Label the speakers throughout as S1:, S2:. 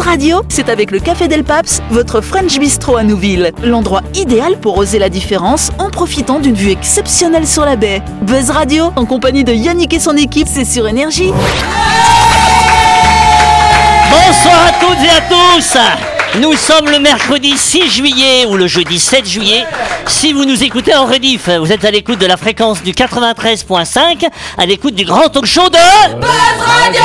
S1: Radio, c'est avec le Café Del Paps, votre French Bistro à Nouville. L'endroit idéal pour oser la différence en profitant d'une vue exceptionnelle sur la baie. Buzz Radio, en compagnie de Yannick et son équipe, c'est sur Énergie.
S2: Bonsoir à toutes et à tous nous sommes le mercredi 6 juillet ou le jeudi 7 juillet. Si vous nous écoutez en rediff, vous êtes à l'écoute de la fréquence du 93.5, à l'écoute du grand talk show de Buzz Radio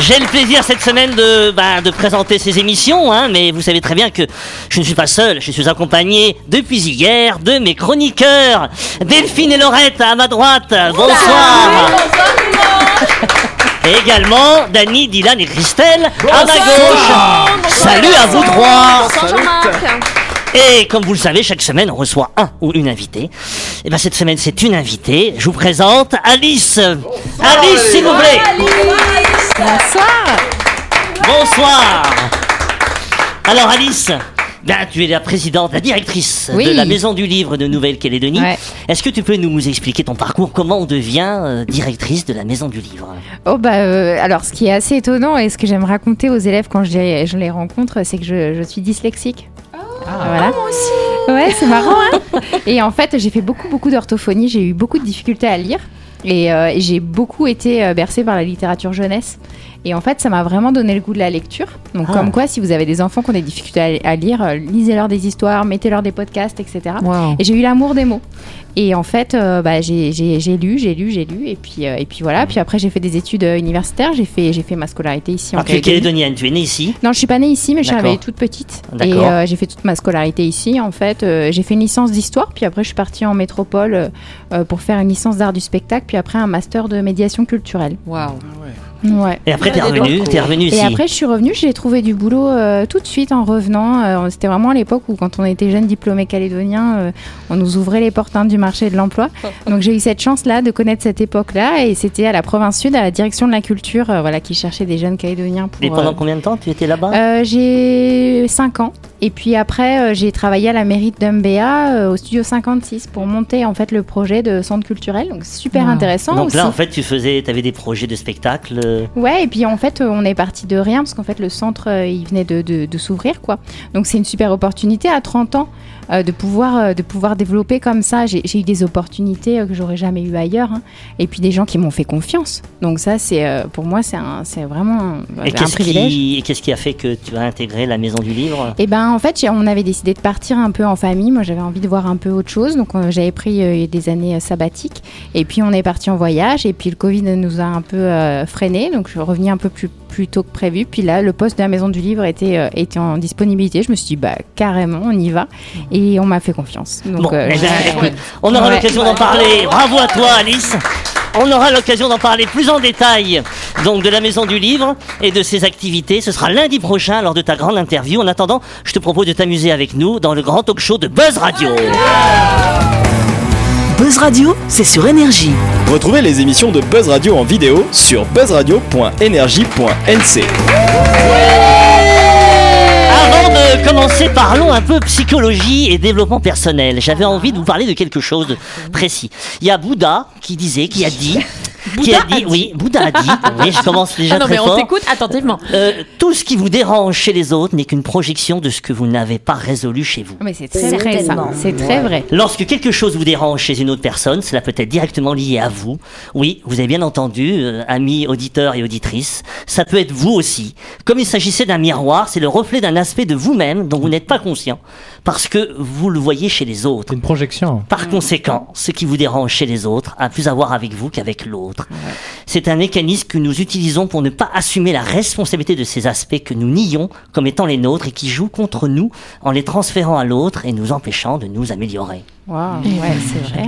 S2: j'ai le plaisir cette semaine de, bah, de présenter ces émissions, hein, mais vous savez très bien que je ne suis pas seul, je suis accompagné depuis hier de mes chroniqueurs, Delphine et Laurette à ma droite. Bonsoir. Et également Dany, Dylan et Christelle à ma gauche. Salut à vous trois. Et comme vous le savez, chaque semaine, on reçoit un ou une invitée. Et bien cette semaine, c'est une invitée. Je vous présente Alice. Alice, s'il vous plaît.
S3: Bonsoir.
S2: Bonsoir. Alors Alice, ben, tu es la présidente, la directrice de la Maison du Livre de Nouvelle-Calédonie. Est-ce que tu peux nous expliquer ton parcours? Comment on devient euh, directrice de la Maison du Livre?
S3: Oh bah euh, alors, ce qui est assez étonnant et ce que j'aime raconter aux élèves quand je, je les rencontre, c'est que je, suis dyslexique.
S4: Ah, voilà. moi aussi.
S3: Ouais, c'est marrant. Hein et en fait, j'ai fait beaucoup, beaucoup d'orthophonie. J'ai eu beaucoup de difficultés à lire. Et, euh, j'ai beaucoup été bercée par la littérature jeunesse. Et en fait, ça m'a vraiment donné le goût de la lecture. Donc, ah. comme quoi, si vous avez des enfants qui ont des difficultés à, lire, euh, lisez-leur des histoires, mettez-leur des podcasts, etc. Et j'ai eu l'amour des mots. Et en fait, euh, bah, j'ai lu, j'ai lu, j'ai lu. Et puis, euh, et puis voilà. Puis après, j'ai fait des études universitaires. J'ai fait, fait ma scolarité ici
S2: en Calédonie. calédonienne, tu es née ici?
S3: Non, je suis pas née ici, mais je suis toute petite. Et j'ai fait toute ma scolarité ici. En fait, j'ai fait une licence d'histoire. Puis après, je suis partie en métropole pour faire une licence d'art du spectacle. Puis après, un master de médiation culturelle.
S4: Waouh.
S3: Ouais.
S2: Et après, t'es revenu, es revenu ici.
S3: Et après, je suis revenue, j'ai trouvé du boulot euh, tout de suite en revenant. Euh, c'était vraiment à l'époque où, quand on était jeune diplômé calédonien, euh, on nous ouvrait les portes hein, du marché de l'emploi. Donc, j'ai eu cette chance-là de connaître cette époque-là. Et c'était à la province sud, à la direction de la culture, voilà, qui cherchait des jeunes calédoniens. Pour,
S2: et pendant combien de temps tu étais là-bas?
S3: J'ai 5 ans. Et puis après, j'ai travaillé à la mairie d'Umbéa, au studio 56, pour monter en fait le projet de centre culturel. Donc, super intéressant.
S2: Donc là, en fait, tu faisais, avais des projets de spectacle
S3: Ouais, et puis en fait, on est parti de rien parce qu'en fait, le centre, euh, il venait de, de s'ouvrir, quoi. Donc c'est une super opportunité à 30 ans euh, de, pouvoir, euh, de pouvoir développer comme ça. J'ai eu des opportunités euh, que j'aurais jamais eu ailleurs. Hein. Et puis des gens qui m'ont fait confiance. Donc ça, c'est pour moi, c'est vraiment un, et privilège.
S2: et qu'est-ce qui a fait que tu as intégré la Maison du Livre?
S3: Eh ben, en fait, on avait décidé de partir un peu en famille. Moi, j'avais envie de voir un peu autre chose. Donc j'avais pris des années sabbatiques. Et puis on est parti en voyage. Et puis le Covid nous a un peu freiné. Donc je suis revenue un peu plus, plus tôt que prévu. Puis là, le poste de la Maison du Livre était, était en disponibilité. Je me suis dit, bah carrément, on y va. Et on m'a fait confiance. Donc,
S2: euh, eh ben, on aura l'occasion d'en parler. Bravo à toi, Alice. On aura l'occasion d'en parler plus en détail donc de la Maison du Livre et de ses activités. Ce sera lundi prochain lors de ta grande interview. En attendant, je te propose de t'amuser avec nous dans le grand talk show de Buzz Radio.
S1: Buzz Radio, c'est sur énergie.
S5: Retrouvez les émissions de Buzz Radio en vidéo sur buzzradio.energie.nc
S2: de commencer, parlons un peu psychologie et développement personnel. J'avais envie de vous parler de quelque chose de précis. Il y a Bouddha qui disait, qui a dit qui a dit, oui, Bouddha a dit, oui, je commence déjà ah non, mais on
S4: t'écoute attentivement.
S2: Euh, tout ce qui vous dérange chez les autres n'est qu'une projection de ce que vous n'avez pas résolu chez vous.
S3: Mais c'est très vrai, ça. C'est très vrai.
S2: Lorsque quelque chose vous dérange chez une autre personne, cela peut être directement lié à vous. Oui, vous avez bien entendu, euh, amis auditeurs et auditrices, ça peut être vous aussi. Comme il s'agissait d'un miroir, c'est le reflet d'un aspect de vous-même dont vous n'êtes pas conscient, parce que vous le voyez chez les autres.
S6: C'est une projection.
S2: Par conséquent, ce qui vous dérange chez les autres a plus à voir avec vous qu'avec l'autre. C'est un mécanisme que nous utilisons pour ne pas assumer la responsabilité de ces aspects que nous nions comme étant les nôtres et qui jouent contre nous en les transférant à l'autre et nous empêchant de nous améliorer.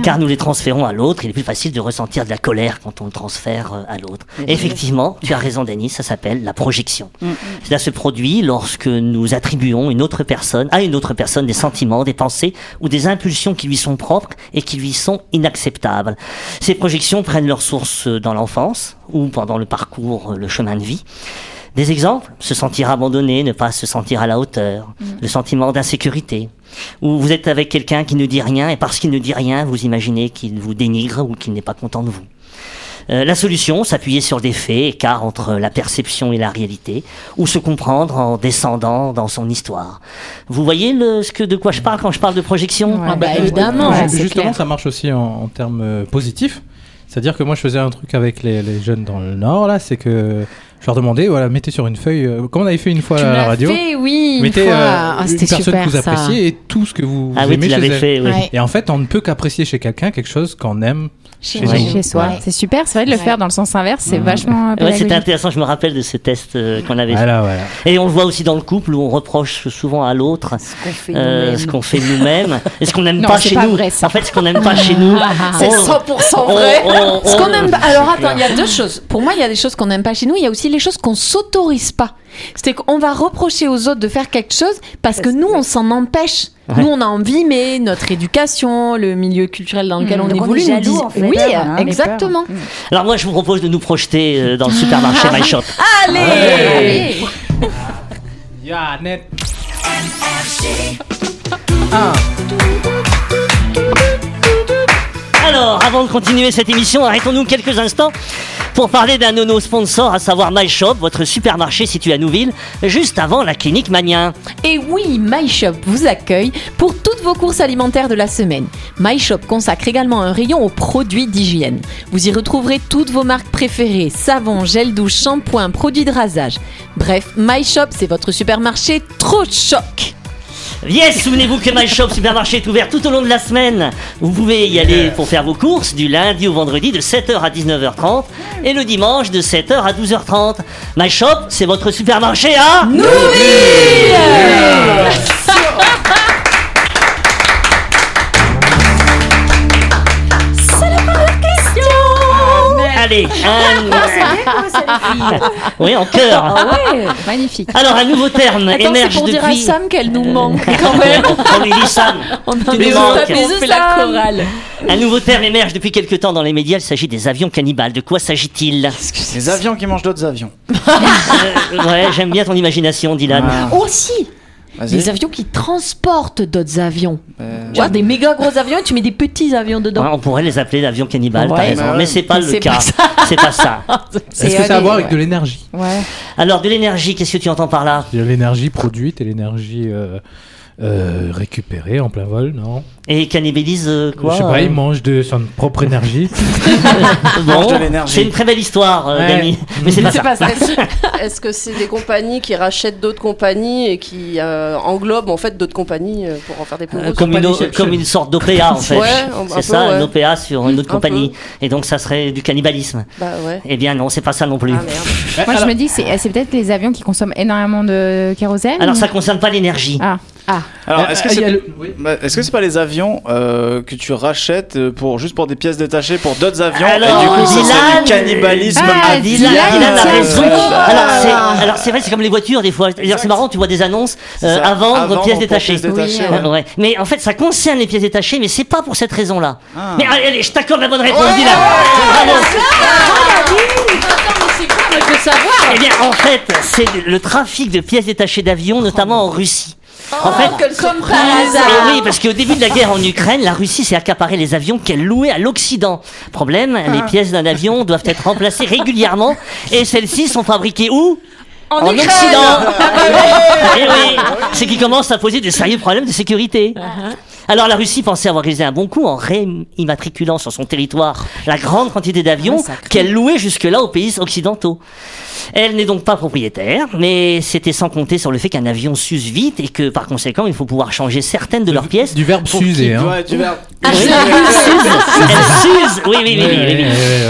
S2: Car nous les transférons à l'autre, il est plus facile de ressentir de la colère quand on le transfère euh, à l'autre. Effectivement, tu as raison, Denis, ça s'appelle la projection. Mm, mm. Cela se produit lorsque nous attribuons une autre personne, à une autre personne des sentiments, des pensées ou des impulsions qui lui sont propres et qui lui sont inacceptables. Ces projections prennent leur source dans l'enfance ou pendant le parcours, le chemin de vie. Des exemples Se sentir abandonné, ne pas se sentir à la hauteur, mm. le sentiment d'insécurité. Ou vous êtes avec quelqu'un qui ne dit rien et parce qu'il ne dit rien, vous imaginez qu'il vous dénigre ou qu'il n'est pas content de vous. Euh, la solution, s'appuyer sur des faits, écart entre la perception et la réalité, ou se comprendre en descendant dans son histoire. Vous voyez le, ce que, de quoi je parle quand je parle de projection
S3: Ouais.
S4: Ah bah,
S3: Euh,
S4: évidemment.
S3: ouais,
S6: Justement,
S3: clair.
S6: ça marche aussi en, en termes euh, positifs. C'est-à-dire que moi, je faisais un truc avec les, les jeunes dans le Nord, là, c'est que je leur demandais, voilà, mettez sur une feuille, euh, comme on avait fait une fois
S4: Tu
S6: à la radio,
S4: fait, oui, une
S6: mettez
S4: fois.
S6: euh,
S4: Ah,
S6: une
S4: c'était
S6: personne que vous
S4: super, ça.
S6: appréciez et tout ce que vous,
S2: Ah
S6: vous
S2: oui,
S6: aimez chez elle.
S2: fait, oui.
S3: Ouais.
S6: Et en fait, on ne peut qu'apprécier chez quelqu'un quelque chose qu'on aime
S4: Chez
S3: soi.
S4: Ouais.
S3: C'est super, c'est vrai de le
S4: Ouais.
S3: faire dans le sens inverse, c'est vachement
S2: c'était intéressant, je me rappelle de ce test euh, qu'on avait fait.
S6: Voilà, voilà.
S2: Et on le voit aussi dans le couple où on reproche souvent à l'autre
S7: qu'on fait
S2: euh,
S7: nous-mêmes.
S2: ce qu'on fait nous-mêmes et ce qu'on n'aime pas
S3: c'est
S2: chez
S3: pas
S2: nous.
S3: vrai, ça.
S2: En fait, ce qu'on n'aime pas chez nous.
S7: C'est
S2: on-
S7: 100%
S2: on-
S7: vrai.
S2: on-
S4: Ce qu'on
S2: on-
S4: aime. Alors attends, il y a deux choses. Pour moi, il y a des choses qu'on n'aime pas chez nous. Il y a aussi les choses qu'on s'autorise pas. C'est qu'on va reprocher aux autres de faire quelque chose parce que nous, on s'en empêche.
S2: Ouais.
S4: Nous, on a envie, mais notre éducation, le milieu culturel dans lequel
S3: Mm.
S4: on
S7: est
S4: nous
S7: jaloux,
S4: disent-
S7: en fait.
S4: Oui,
S7: Peur, hein.
S4: exactement.
S2: Alors moi, je vous propose de nous projeter euh, dans le supermarché My Shop.
S4: Allez,
S3: Allez.
S6: Ya, net.
S2: Alors, avant de continuer cette émission, arrêtons-nous quelques instants pour parler d'un de nos sponsors, à savoir My Shop, votre supermarché situé à Nouville, juste avant la clinique Magnien.
S4: Et oui, MyShop vous accueille pour toutes vos courses alimentaires de la semaine. MyShop consacre également un rayon aux produits d'hygiène. Vous y retrouverez toutes vos marques préférées savon, gel douche, shampoing, produits de rasage. Bref, MyShop, c'est votre supermarché trop choc.
S2: Yes, souvenez-vous que My Shop Supermarché est ouvert tout au long de la semaine. Vous pouvez y aller pour faire vos courses du lundi au vendredi de 7h à 19h30 et le dimanche de 7h à 12h30. My Shop, c'est votre supermarché à Allez, un... oui, en cœur.
S3: Magnifique.
S2: Alors, un nouveau terme
S4: Attends, c'est
S2: émerge
S4: pour dire à
S2: depuis.
S4: Sam qu'elle nous manque quand même.
S2: On lui dit Sam.
S4: On a
S2: Tu
S4: des
S2: nous manques.
S4: on fait la chorale.
S2: Un nouveau terme émerge depuis quelques temps dans les médias. Il s'agit des avions cannibales. De quoi s'agit-il
S8: Des avions qui mangent d'autres avions.
S2: Euh, Ouais, j'aime bien ton imagination, Dylan.
S8: Ah.
S4: Aussi. Des avions qui transportent d'autres avions.
S8: Euh,
S4: Genre des méga gros avions et tu mets des petits avions dedans.
S2: Ouais, on pourrait les appeler l'avions cannibales, t'as
S4: Ouais,
S2: raison.
S8: bah ouais.
S2: mais c'est pas
S4: Mais
S2: le
S4: c'est
S2: cas. C'est pas ça.
S6: Est-ce que ça a à voir avec de l'énergie?
S3: Ouais.
S2: Alors, de l'énergie, qu'est-ce que tu entends par là?
S6: De l'énergie produite et l'énergie euh, euh, récupérée en plein vol, non
S2: Et cannibalise euh, quoi
S6: Je sais pas,
S2: euh
S6: il mange de son propre énergie.
S2: Bon, c'est une très belle histoire, euh,
S6: Ouais.
S2: Dany. Mais c'est pas
S4: pas ça.
S7: Est-ce que c'est des compagnies qui rachètent d'autres compagnies et qui euh, englobent en fait d'autres compagnies euh, pour en faire des plus
S2: Euh, comme, une, comme une sorte d'OPA en fait.
S7: Ouais,
S2: c'est ça,
S7: ouais.
S2: un OPA sur une autre
S7: Un
S2: compagnie. Et donc ça serait du cannibalisme.
S7: Bah ouais.
S2: Eh bien non, c'est pas ça non plus.
S7: Ah merde.
S3: Moi, je me dis c'est peut-être les avions qui consomment énormément de kérosène.
S2: Alors ça concerne pas l'énergie.
S3: Ah,
S8: Alors, est-ce que
S6: Euh,
S8: c'est
S6: le- oui.
S8: bah, est-ce que c'est pas les avions euh, que tu rachètes euh, pour juste pour des pièces détachées pour d'autres avions
S2: Alors,
S8: et du coup ça
S2: Dylan-
S8: c'est du cannibalisme
S3: Ah,
S8: à
S2: Dylan,
S3: Dylan,
S2: a raison.
S3: truc.
S2: Alors c'est, alors vrai, c'est comme les voitures des fois. C'est marrant, tu vois des annonces euh,
S8: ça,
S2: à vendre
S8: à vendre
S2: pièces détachées.
S8: pièces détachées,
S3: Oui,
S8: ouais.
S2: Ouais. Mais en fait, ça concerne les pièces détachées, mais c'est pas pour cette raison-là.
S8: Ah.
S2: Mais allez, allez, je t'accorde la bonne réponse, Dylan. Bravo. Eh bien, en fait, c'est le trafic de pièces détachées d'avions, notamment en Russie. En fait,
S4: Comme par hasard.
S2: oui, parce qu'au début de la guerre en Ukraine, la Russie s'est accaparé les avions qu'elle louait à l'Occident. Problème, les pièces d'un avion doivent être remplacées régulièrement et celles-ci sont fabriquées où?
S4: En,
S2: en
S4: Ukraine.
S2: Occident. Eh oui, ce qui commence à poser de sérieux problèmes de sécurité. Alors la Russie pensait avoir réalisé un bon coup en réimmatriculant sur son territoire la grande quantité d'avions qu'elle louait jusque-là aux pays occidentaux. Elle n'est donc pas propriétaire, mais c'était sans compter sur le fait qu'un avion s'use vite et que par conséquent il faut pouvoir changer certaines de leurs pièces.
S6: Du verbe s'user, hein.
S8: Ouais, tu verras.
S2: Oui, elle s'use. Oui, oui, oui, oui,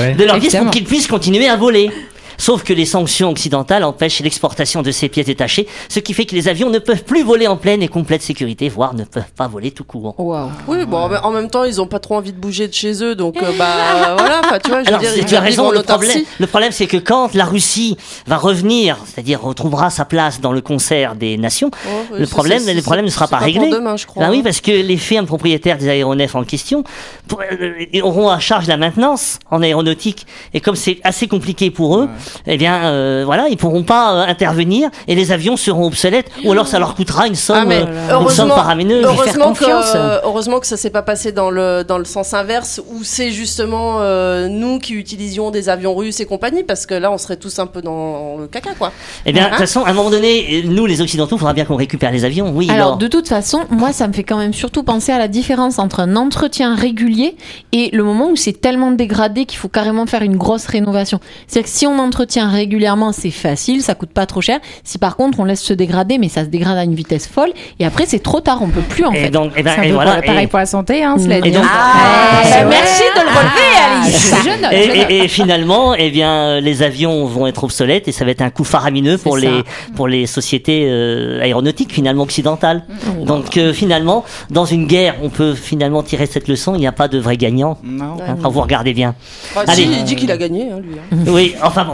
S2: oui. De leurs pièces pour qu'ils puissent continuer à voler. Sauf que les sanctions occidentales empêchent l'exportation de ces pièces détachées, ce qui fait que les avions ne peuvent plus voler en pleine et complète sécurité, voire ne peuvent pas voler tout court.
S4: Wow.
S7: Oui, bon, en même temps, ils ont pas trop envie de bouger de chez eux, donc euh, bah voilà, enfin, tu vois, je veux dire,
S2: tu as raison, le problème, le problème c'est que quand la Russie va revenir, c'est-à-dire retrouvera sa place dans le concert des nations,
S7: Oh, oui,
S2: le problème, le problème ne sera pas
S7: pour
S2: réglé.
S7: demain, je crois.
S2: Ben oui,
S7: hein.
S2: parce que les firmes propriétaires des aéronefs en question pour- euh, ils auront à charge la maintenance en aéronautique. Et comme c'est assez compliqué pour eux, eh bien, euh, voilà, ils pourront pas euh, intervenir et les avions seront obsolètes. Ou alors ça leur coûtera une somme,
S7: Ah, mais
S2: euh, une somme
S7: heureusement, que,
S9: confiance.
S7: euh, heureusement que ça s'est pas passé dans le, dans le sens inverse où c'est justement euh, nous qui utilisions des avions russes et compagnie parce que là on serait tous un peu dans le caca quoi.
S2: Eh bien, de
S7: Hein
S2: toute façon, à un moment donné, nous, les Occidentaux, il faudra bien qu'on récupère les avions. Oui,
S4: Alors, de toute façon, moi, ça me fait quand même surtout penser à la différence entre un entretien régulier et le moment où c'est tellement dégradé qu'il faut carrément faire une grosse rénovation. C'est-à-dire que si on entretient régulièrement, c'est facile, ça coûte pas trop cher. Si par contre, on laisse se dégrader, mais ça se dégrade à une vitesse folle, et après, c'est trop tard, on peut plus en
S2: Et
S4: fait.
S2: donc, eh ben, et voilà.
S3: pour- pareil
S2: et-
S3: pour la santé, hein, cela
S4: Et
S3: dit.
S2: donc-
S4: Ah,
S3: Ouais,
S4: bah,
S3: ouais.
S4: merci de le relever, Alice.
S3: Je note,
S2: Et,
S3: je note.
S2: et- et finalement, eh bien, les avions vont être obsolètes et ça va être un coup faramineux pour les pour les sociétés euh, aéronautiques finalement occidentales.
S4: Mm.
S2: Donc euh, finalement, dans une guerre, on peut finalement tirer cette leçon. Il n'y a pas de vrai gagnant.
S8: Non.
S2: hein, quand vous regardez bien.
S7: Ah,
S2: Allez.
S7: si, il dit qu'il a gagné hein, lui. hein.
S2: Oui. Enfin bon.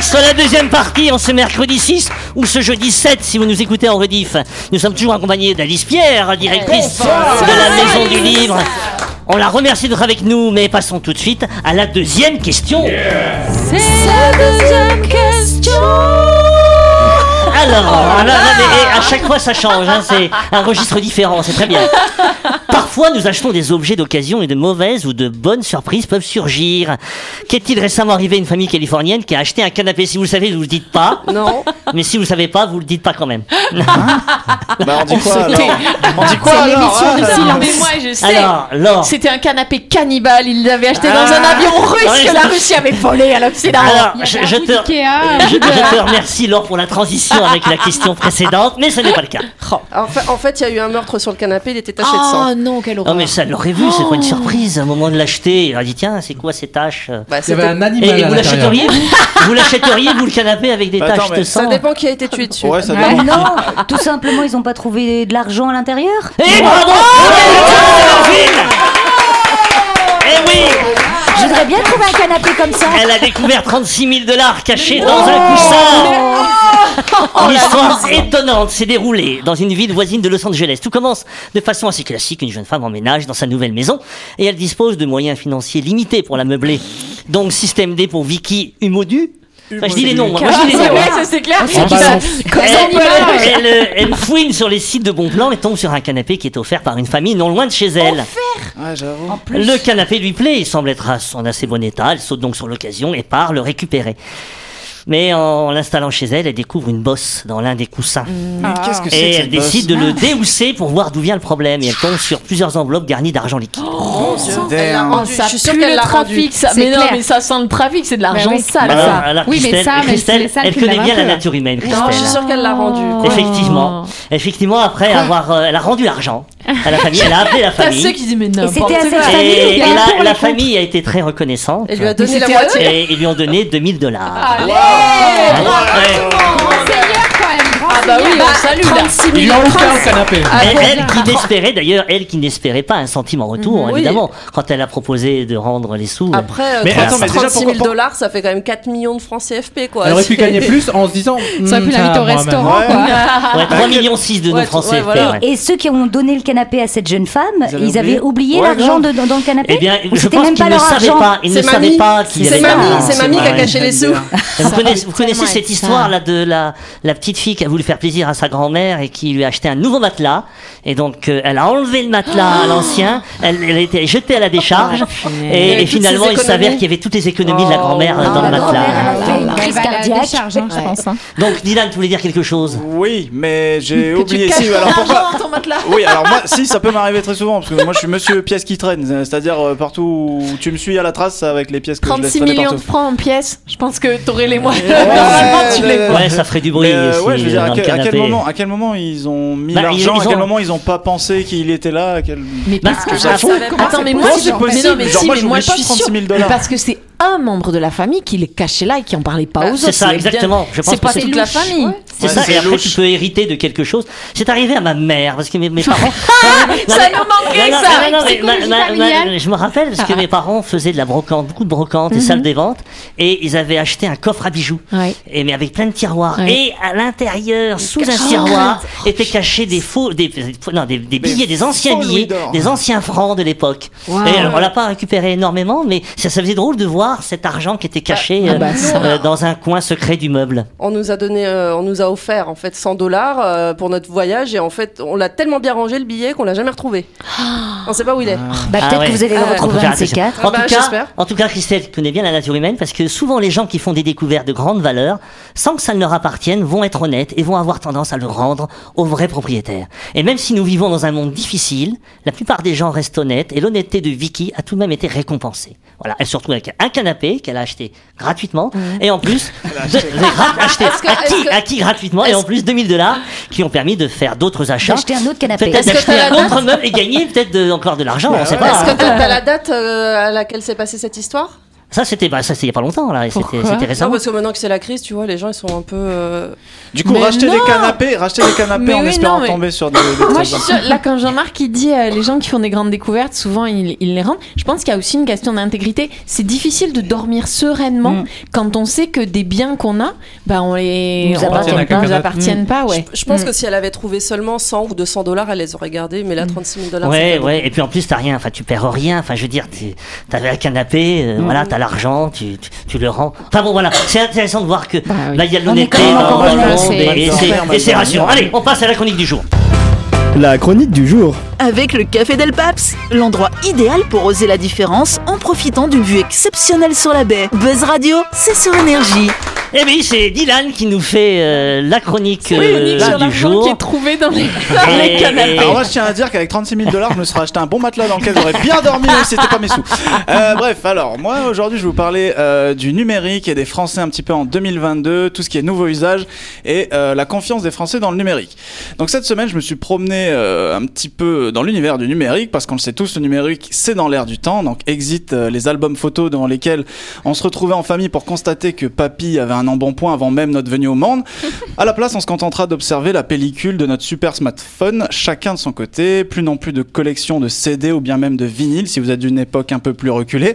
S2: Sur la deuxième partie en ce mercredi 6 ou ce jeudi 7 si vous nous écoutez en rediff. Nous sommes toujours accompagnés d'Alice Pierre, directrice de la Maison du Livre. On la remercie d'être avec nous, mais passons tout de suite à la deuxième question. Alors, là, mais, eh, à chaque fois ça change, hein, c'est un registre différent, c'est très bien. Parfois nous achetons des objets d'occasion et de mauvaises ou de bonnes surprises peuvent surgir. Qu'est-il récemment arrivé à une famille californienne qui a acheté un canapé? Si vous le savez, vous le dites pas,
S7: Non.
S2: mais si vous le savez pas, vous le dites pas quand même.
S8: Bah, on dit quoi alors? On dit quoi
S4: C'est
S8: alors
S4: l'émission
S8: hein
S4: de silence. Mais moi, je sais.
S2: Alors, Laure.
S4: C'était un canapé cannibale, il l'avait acheté dans
S2: Ah.
S4: un avion russe
S2: Ouais,
S4: que la Russie avait volé à l'Occident.
S2: Alors, je,
S3: la
S2: je te,
S3: Ikea.
S2: je, je te remercie Laure pour la transition avec la question précédente, mais ce n'est pas le cas.
S7: En fait, en fait, il y a eu un meurtre sur le canapé, il était taché de sang.
S4: Oh non, quelle
S2: Non
S4: horreur.
S2: mais ça l'aurait vu, c'est pas une surprise. Au moment de l'acheter, il a dit tiens, c'est quoi ces taches
S7: Bah,
S6: Il y avait
S7: c'était-
S6: un
S2: Et,
S6: animal
S2: et vous l'achèteriez vous, vous l'achèteriez vous le canapé avec des
S8: Bah,
S2: taches
S8: attends, mais
S2: de
S7: Ça
S2: sang
S7: dépend qui a été tué dessus.
S8: Ouais, ça dépend.
S9: Non, tout simplement, ils ont pas trouvé de l'argent à l'intérieur.
S2: Et bravo Eh oui
S9: Je voudrais bien trouver un canapé comme ça.
S2: Elle a découvert 36 000 dollars cachés dans un coussin Une histoire étonnante s'est déroulée dans une ville voisine de Los Angeles. Tout commence de façon assez classique. Une jeune femme emménage dans sa nouvelle maison et elle dispose de moyens financiers limités pour la meubler. Donc système D pour Vicky Humodu. Enfin, je dis les noms, moi, moi, je dis les noms. hein.
S4: c'est clair.
S2: Elle, elle, euh, elle fouine sur les sites de bon plan et tombe sur un canapé qui est offert par une famille non loin de chez elle.
S8: Ouais,
S2: Le canapé lui plaît, il semble être à- en assez bon état. Elle saute donc sur l'occasion et part le récupérer. Mais en l'installant chez elle, elle découvre une bosse dans l'un des coussins.
S8: Mais qu'est-ce que c'est
S2: Et
S8: que
S2: elle décide de le déhousser pour voir d'où vient le problème. Et elle tombe sur plusieurs enveloppes garnies d'argent liquide.
S7: Elle l'a rendu.
S4: Ça
S7: Je suis sûre qu'elle l'a
S4: trafic, ça.
S3: C'est
S4: Mais non,
S3: clair.
S4: mais ça sent le trafic, c'est de l'argent
S3: oui.
S4: sale,
S2: Alors,
S4: ça.
S2: alors,
S3: Oui, mais
S2: Christelle,
S3: ça, mais
S2: Christelle,
S3: c'est ça
S2: elle connaît bien la nature humaine,
S7: Non, je suis sûre qu'elle l'a rendu.
S2: Effectivement, effectivement, après avoir, euh, elle a rendu l'argent à la famille. Elle a appelé la famille.
S4: ceux qui disent mais
S9: Et
S4: n'importe
S9: c'était à cette
S4: quoi.
S9: famille
S2: Et, et la, la famille a été très reconnaissante.
S7: Elle lui a donné la moitié.
S2: Et ils lui ont donné 2000 dollars.
S3: Allez
S2: Ouais.
S3: Seigneur, quand même, grand
S4: Ah bah oui, on salue là.
S7: 36
S6: Ils
S7: 000
S6: l'ont offert le canapé.
S2: Elle, elle qui n'espérait d'ailleurs, elle qui n'espérait pas un centime en retour,
S7: Oui.
S2: évidemment, quand elle a proposé de rendre les sous.
S7: Après, euh,
S6: Mais
S7: 30
S6: attends, mais
S8: déjà,
S7: 36 000
S8: pourquoi-
S7: dollars, ça fait quand même 4 millions de francs CFP, quoi.
S6: Elle aurait pu gagner plus en se disant.
S3: Ça aurait pu
S6: hmm,
S3: l'inviter au restaurant, quoi.
S2: Ouais, 3 millions 6 de
S7: Ouais,
S2: nos francs
S7: ouais,
S2: CFP.
S9: Et ceux qui ont donné le canapé à cette jeune femme,
S8: Ils avaient
S9: ils avaient oublié l'argent dans, le canapé
S2: Eh bien, je pense qu'ils ne savaient pas, ils ne
S7: C'est
S2: savaient
S7: mamie.
S2: pas qu'il y
S7: C'est
S2: avait
S7: c'est mamie qui a caché les sous.
S2: Vous connaissez, cette histoire là de la petite fille qui a voulu faire plaisir à sa grand-mère et qui lui a acheté un nouveau matelas et donc euh, elle a enlevé le matelas à l'ancien, elle, elle a été jetée à la décharge
S7: y
S2: et, finalement il s'avère qu'il y avait toutes les économies de la
S7: Oh,
S2: grand-mère
S7: ah,
S2: dans le
S9: la
S2: matelas.
S9: grand-mère, elle a fait une
S3: Elle
S9: crise cardiaque.
S3: hein, je pense. hein.
S2: Donc Dylan, tu voulais dire quelque chose?
S8: Oui, mais j'ai oublié. Si, alors pourquoi
S4: argent dans ton matelas.
S8: Oui, alors moi, si, ça peut m'arriver très souvent, parce que moi je suis monsieur pièce qui traîne, c'est-à-dire euh, partout où tu me suis à la trace avec les pièces que je laisse
S4: 36 millions de francs en pièces, je pense que t'aurais les moyens.
S8: Ouais, ouais,
S4: les
S8: ouais.
S2: Ouais, ça ferait du bruit
S8: euh,
S2: aussi
S8: ouais, je veux dire,
S2: dans
S8: à
S2: le
S8: quel, à quel
S2: canapé.
S8: moment, à quel moment ils ont mis
S2: Bah,
S8: l'argent
S2: ils- ils
S8: À quel
S2: ont-
S8: moment ils ont pas pensé qu'il était là à quel...
S4: Mais
S2: Bah,
S4: parce que
S2: ça.
S4: Attends, mais moi,
S8: c'est
S4: mais
S8: possible
S4: non, mais
S8: Genre,
S4: si,
S8: moi,
S4: mais
S8: j'oublie
S4: moi, je suis
S8: 36
S4: sûre.
S8: 000
S4: Mais
S8: dollars.
S4: parce que c'est un membre de la famille qui les cachait là et qui en parlait pas aux autres.
S2: C'est ça, exactement.
S4: C'est pas toute la famille.
S2: C'est
S8: Ouais,
S2: ça,
S8: c'est
S2: et après
S8: louche.
S2: tu peux hériter de quelque chose. C'est arrivé à ma mère, parce que mes, mes parents. Non,
S4: Ça
S2: mais-
S4: nous manquait,
S2: non,
S4: ça.
S2: non, ma- ma- ma-. Je me rappelle parce que mes parents faisaient de la brocante, beaucoup de brocante, des salles des ventes, et ils avaient acheté un coffre à bijoux,
S4: Ouais.
S2: et mais avec plein de tiroirs.
S4: Ouais.
S2: Et à l'intérieur, sous un tiroir, étaient cachés des faux, des, non, des, des billets, des anciens billets, des anciens francs de l'époque. Et on l'a pas récupéré énormément, mais ça, ça faisait drôle de voir cet argent qui était caché
S4: Ah,
S2: euh,
S4: bah,
S2: euh, dans un coin secret du meuble.
S7: On nous a donné, euh, on nous a offert en fait 100 dollars euh, pour notre voyage et en fait on l'a tellement bien rangé le billet qu'on l'a jamais retrouvé. on sait pas où il est.
S9: Bah,
S2: Ah
S9: peut-être
S2: ouais.
S9: que vous allez le
S7: Ah
S9: retrouver un ces quatre.
S2: En,
S7: Ah bah,
S2: tout cas, en tout cas, Christelle connaît bien la nature humaine parce que souvent les gens qui font des découvertes de grande valeur, sans que ça ne leur appartienne, vont être honnêtes et vont avoir tendance à le rendre au vrai propriétaire. Et même si nous vivons dans un monde difficile, la plupart des gens restent honnêtes et l'honnêteté de Vicky a tout de même été récompensée. Voilà, elle se retrouve avec un canapé qu'elle a acheté gratuitement et en plus, de- de- acheté
S7: que-
S2: acquis,
S7: est-ce que-
S2: acquis gratuitement et en plus 2000 dollars qui ont permis de faire d'autres achats.
S9: D'acheter un autre canapé.
S2: Peut-être
S7: Est-ce que
S2: d'acheter
S7: t'as la
S2: un autre meuble et gagner peut-être encore de l'argent, on sait pas.
S7: Est-ce que t'as t'as la date euh, à laquelle s'est passée cette histoire?
S2: Ça, c'était bah, ça, il y a pas longtemps, là. et C'était c'était
S7: Non, parce que maintenant que c'est la crise, tu vois, les gens ils sont un peu. euh,
S8: Du coup,
S4: Mais
S8: racheter
S4: non.
S8: des canapés, racheter des canapés
S4: Mais
S8: en
S4: oui,
S8: espérant
S4: non, mais-
S8: tomber sur des, des
S4: Moi, je suis sûre, là, quand Jean-Marc il dit euh, les gens qui font des grandes découvertes, souvent ils, ils les rendent. Je pense qu'il y a aussi une question d'intégrité. C'est difficile de dormir sereinement
S9: Mm.
S4: quand on sait que des biens qu'on a, bah, on les
S9: Nous
S4: on-
S9: appartiennent
S6: pas.
S4: nous appartiennent pas, ouais.
S7: Je, je pense
S4: Mm.
S7: que si elle avait trouvé seulement 100 ou 200 dollars, elle les aurait gardés, mais là 36 000 dollars.
S2: Ouais, ouais. Et puis en plus, t'as rien. Enfin, tu perds rien. Enfin, je veux dire, t'avais un canapé, euh, voilà, t'as l'argent, tu, tu, tu le rends. Enfin bon, voilà. C'est intéressant de voir que
S4: Bah oui.
S2: là, il y a de
S9: On est
S2: l'honnêteté et c'est rassurant. Allez, on passe à la chronique du jour.
S5: La chronique du jour.
S1: Avec le Café Del Paps, l'endroit idéal pour oser la différence en profitant d'une vue exceptionnelle sur la baie. Buzz Radio, c'est sur énergie.
S2: Eh oui, c'est Dylan qui nous fait euh, la chronique
S4: Oui,
S2: euh,
S4: sur
S2: du
S4: l'argent
S2: jour.
S4: qui est trouvé dans les, dans les canapés.
S8: Alors moi je tiens à dire qu'avec 36 000 dollars je me serais acheté un bon matelas dans lequel j'aurais bien dormi même si c'était pas mes sous. Euh, bref alors moi aujourd'hui je vais vous parler euh, du numérique et des Français un petit peu en 2022, tout ce qui est nouveau usage et euh, la confiance des Français dans le numérique. Donc cette semaine je me suis promené euh, un petit peu dans l'univers du numérique parce qu'on le sait tous le numérique c'est dans l'air du temps donc exit euh, les albums photos dans lesquels on se retrouvait en famille pour constater que papy avait un embonpoint avant même notre venue au monde. À la place, on se contentera d'observer la pellicule de notre super smartphone, chacun de son côté, plus non plus de collection de CD ou bien même de vinyle si vous êtes d'une époque un peu plus reculée.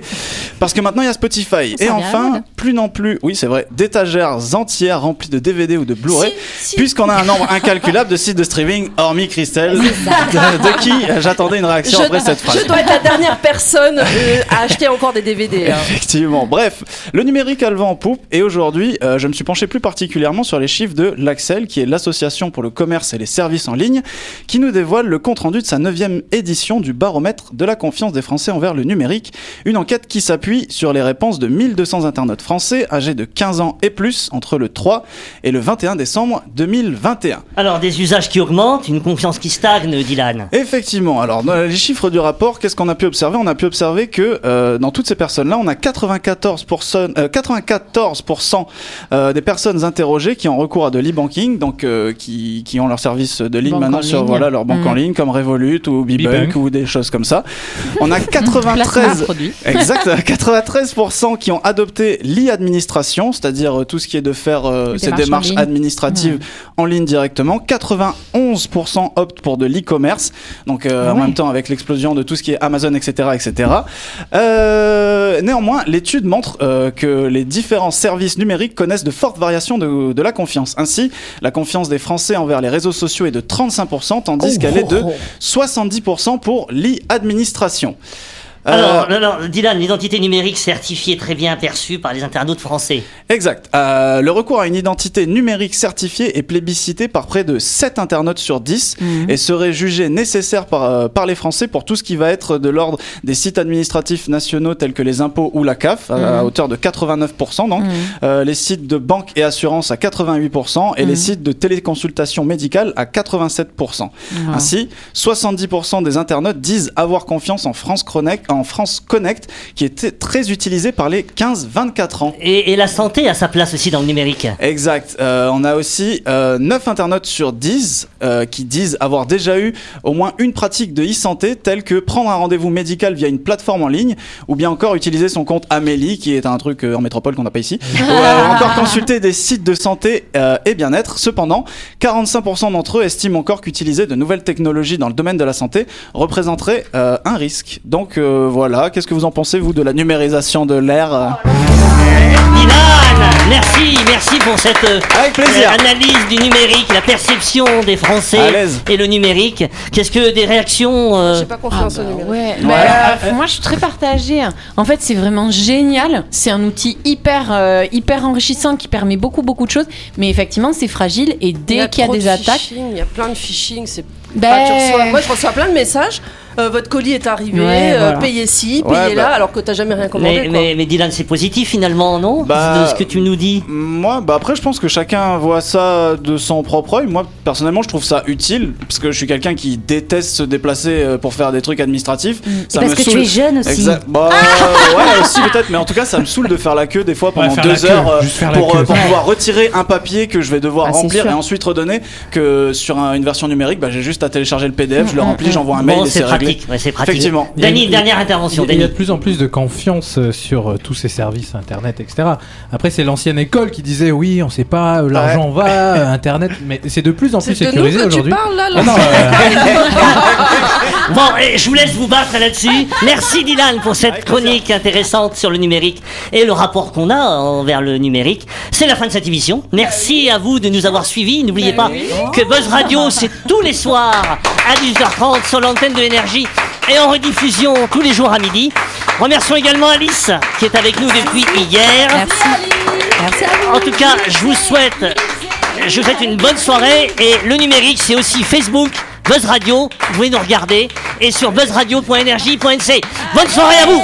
S8: Parce que maintenant il y a Spotify.
S3: Ça
S8: Et enfin, plus non plus, oui c'est vrai, d'étagères entières remplies de DVD ou de Blu-ray.
S7: Si, si.
S8: Puisqu'on a un nombre incalculable de sites de streaming, hormis Christelle, de, de qui j'attendais une réaction
S7: Je,
S8: après cette phrase.
S7: je dois être la dernière personne euh, à acheter encore des DVD. hein.
S8: Effectivement. Bref, le numérique a le vent en poupe et aujourd'hui, euh, je me suis penché plus particulièrement sur les chiffres de l'Axel, qui est l'association pour le commerce et les services en ligne, qui nous dévoile le compte-rendu de sa neuvième édition du baromètre de la confiance des Français envers le numérique. Une enquête qui s'appuie sur les réponses de 1200 internautes français âgés de 15 ans et plus entre le 3 et le 21 décembre 2021.
S2: Alors, des usages qui augmentent, une confiance qui stagne, Dylan.
S8: Effectivement. Alors, dans les chiffres du rapport, qu'est-ce qu'on a pu observer? On a pu observer que euh, dans toutes ces personnes-là, on a 94%, euh, 94% euh, des personnes interrogées qui ont recours à de l'e-banking, donc euh, qui, qui ont leur service de ligne
S4: Banque
S8: maintenant
S4: en
S8: sur
S4: ligne.
S8: voilà, leur banque
S4: Mm.
S8: en ligne, comme Revolut ou Bbank. ou des choses comme ça. On a
S4: Placement
S8: 93
S4: produit.
S8: Exact, 93% qui ont adopté l'e-administration, c'est-à-dire euh, tout ce qui est de faire euh, ces
S3: démarches en
S8: démarches
S3: ligne.
S8: administratives en ligne directement. 91% optent pour de l'e-commerce, donc euh,
S9: Ah
S8: en même temps avec l'explosion de tout ce qui est Amazon, etc., etc. Euh, néanmoins, l'étude montre euh, que les différents services numériques connaissent de fortes variations de, de la confiance. Ainsi, la confiance des Français envers les réseaux sociaux est de 35%, tandis
S4: Oh,
S8: qu'elle est de
S4: oh,
S8: 70% pour l'e-administration. Euh,
S2: Alors, alors, Dylan, l'identité numérique certifiée très bien perçue par les internautes français.
S8: Exact. Euh, le recours à une identité numérique certifiée est plébiscité par près de 7 internautes sur 10
S4: Mhm.
S8: et serait jugé nécessaire par, euh, par les Français pour tout ce qui va être de l'ordre des sites administratifs nationaux tels que les impôts ou la CAF à, à hauteur de 89%. Donc,
S4: Mhm.
S8: Euh, les sites de banque et assurance à 88% et les
S4: Mhm.
S8: sites de téléconsultation médicale à 87%. Ainsi, 70% des internautes disent avoir confiance en France Chronique, en France Connect, qui est très utilisé par les 15-24 ans.
S2: Et, et la santé a sa place aussi dans le numérique.
S8: Exact. Euh, on a aussi euh, 9 internautes sur 10 euh, qui disent avoir déjà eu au moins une pratique de e-santé telle que prendre un rendez-vous médical via une plateforme en ligne ou bien encore utiliser son compte Amélie qui est un truc euh, en métropole qu'on n'a pas ici ou encore consulter des sites de santé et bien-être. Cependant, 45% d'entre eux estiment encore qu'utiliser de nouvelles technologies dans le domaine de la santé représenterait un risque. Donc voilà, qu'est-ce que vous en pensez vous de la numérisation de l'air euh
S2: Dylan, merci, merci pour cette euh,
S8: Avec plaisir.
S2: euh, analyse du numérique, la perception des Français
S8: l'aise.
S2: et le numérique. Qu'est-ce que des réactions euh,
S7: J'ai pas confiance au numérique.
S4: Ouais, mais, euh, moi je suis très partagée. En fait, c'est vraiment génial. C'est un outil hyper, euh, hyper enrichissant qui permet beaucoup, beaucoup de choses. Mais effectivement, c'est fragile et
S7: Il y a
S4: dès qu'il y a
S7: trop de
S4: des attaques,
S7: phishing, Il y a plein de phishing. C'est
S4: Ben-
S7: Enfin, tu reçois- moi, je reçois plein de messages. Euh, votre colis est arrivé,
S4: Ouais,
S7: euh,
S4: voilà.
S7: payez ci,
S8: Ouais,
S7: payez
S8: bah.
S7: là, alors que t'as jamais rien commandé.
S2: mais,
S7: quoi.
S2: mais, mais Dylan, c'est positif finalement, non
S8: Bah,
S2: De ce que tu nous dis?
S8: Moi, bah après, je pense que chacun voit ça de son propre œil. Moi, personnellement, je trouve ça utile parce que je suis quelqu'un qui déteste se déplacer euh, pour faire des trucs administratifs. Ça
S9: parce
S8: me
S9: que
S8: saoule.
S9: tu es jeune aussi.
S8: Exact. Bah, euh, ouais, aussi peut-être, mais en tout cas, ça me saoule de faire la queue des fois pendant deux heures pour, pouvoir retirer un papier que je vais devoir
S4: Ah,
S8: remplir et ensuite redonner. Que sur un- une version numérique, bah, j'ai juste à télécharger le PDF, je le remplis, j'envoie un mail
S2: Bon,
S8: et
S2: c'est
S8: réglé.
S2: Pratique, ouais, c'est pratique.
S8: Effectivement.
S2: Dany, dernière intervention,
S6: Il y a de plus en plus de confiance euh, sur euh, tous ces services internet, etc. Après, c'est l'ancienne école qui disait oui, on sait pas, euh, l'argent va, internet, mais c'est de plus en plus sécurisé aujourd'hui. Ah euh,
S2: Bon, et je vous laisse vous battre là-dessus. Merci Dylan pour cette chronique intéressante sur le numérique et le rapport qu'on a envers le numérique. C'est la fin de cette émission. Merci à vous de nous avoir suivis. N'oubliez pas que Buzz Radio, c'est tous les soirs à 18h30 sur l'antenne de l'énergie et en rediffusion tous les jours à midi. Remercions également Alice qui est avec nous depuis hier.
S4: merci à vous.
S2: En tout cas, je vous souhaite, je vous souhaite une bonne soirée et le numérique, c'est aussi Facebook, Buzz Radio. Vous pouvez nous regarder et sur buzzradio.energie.nc. Bonne soirée à vous.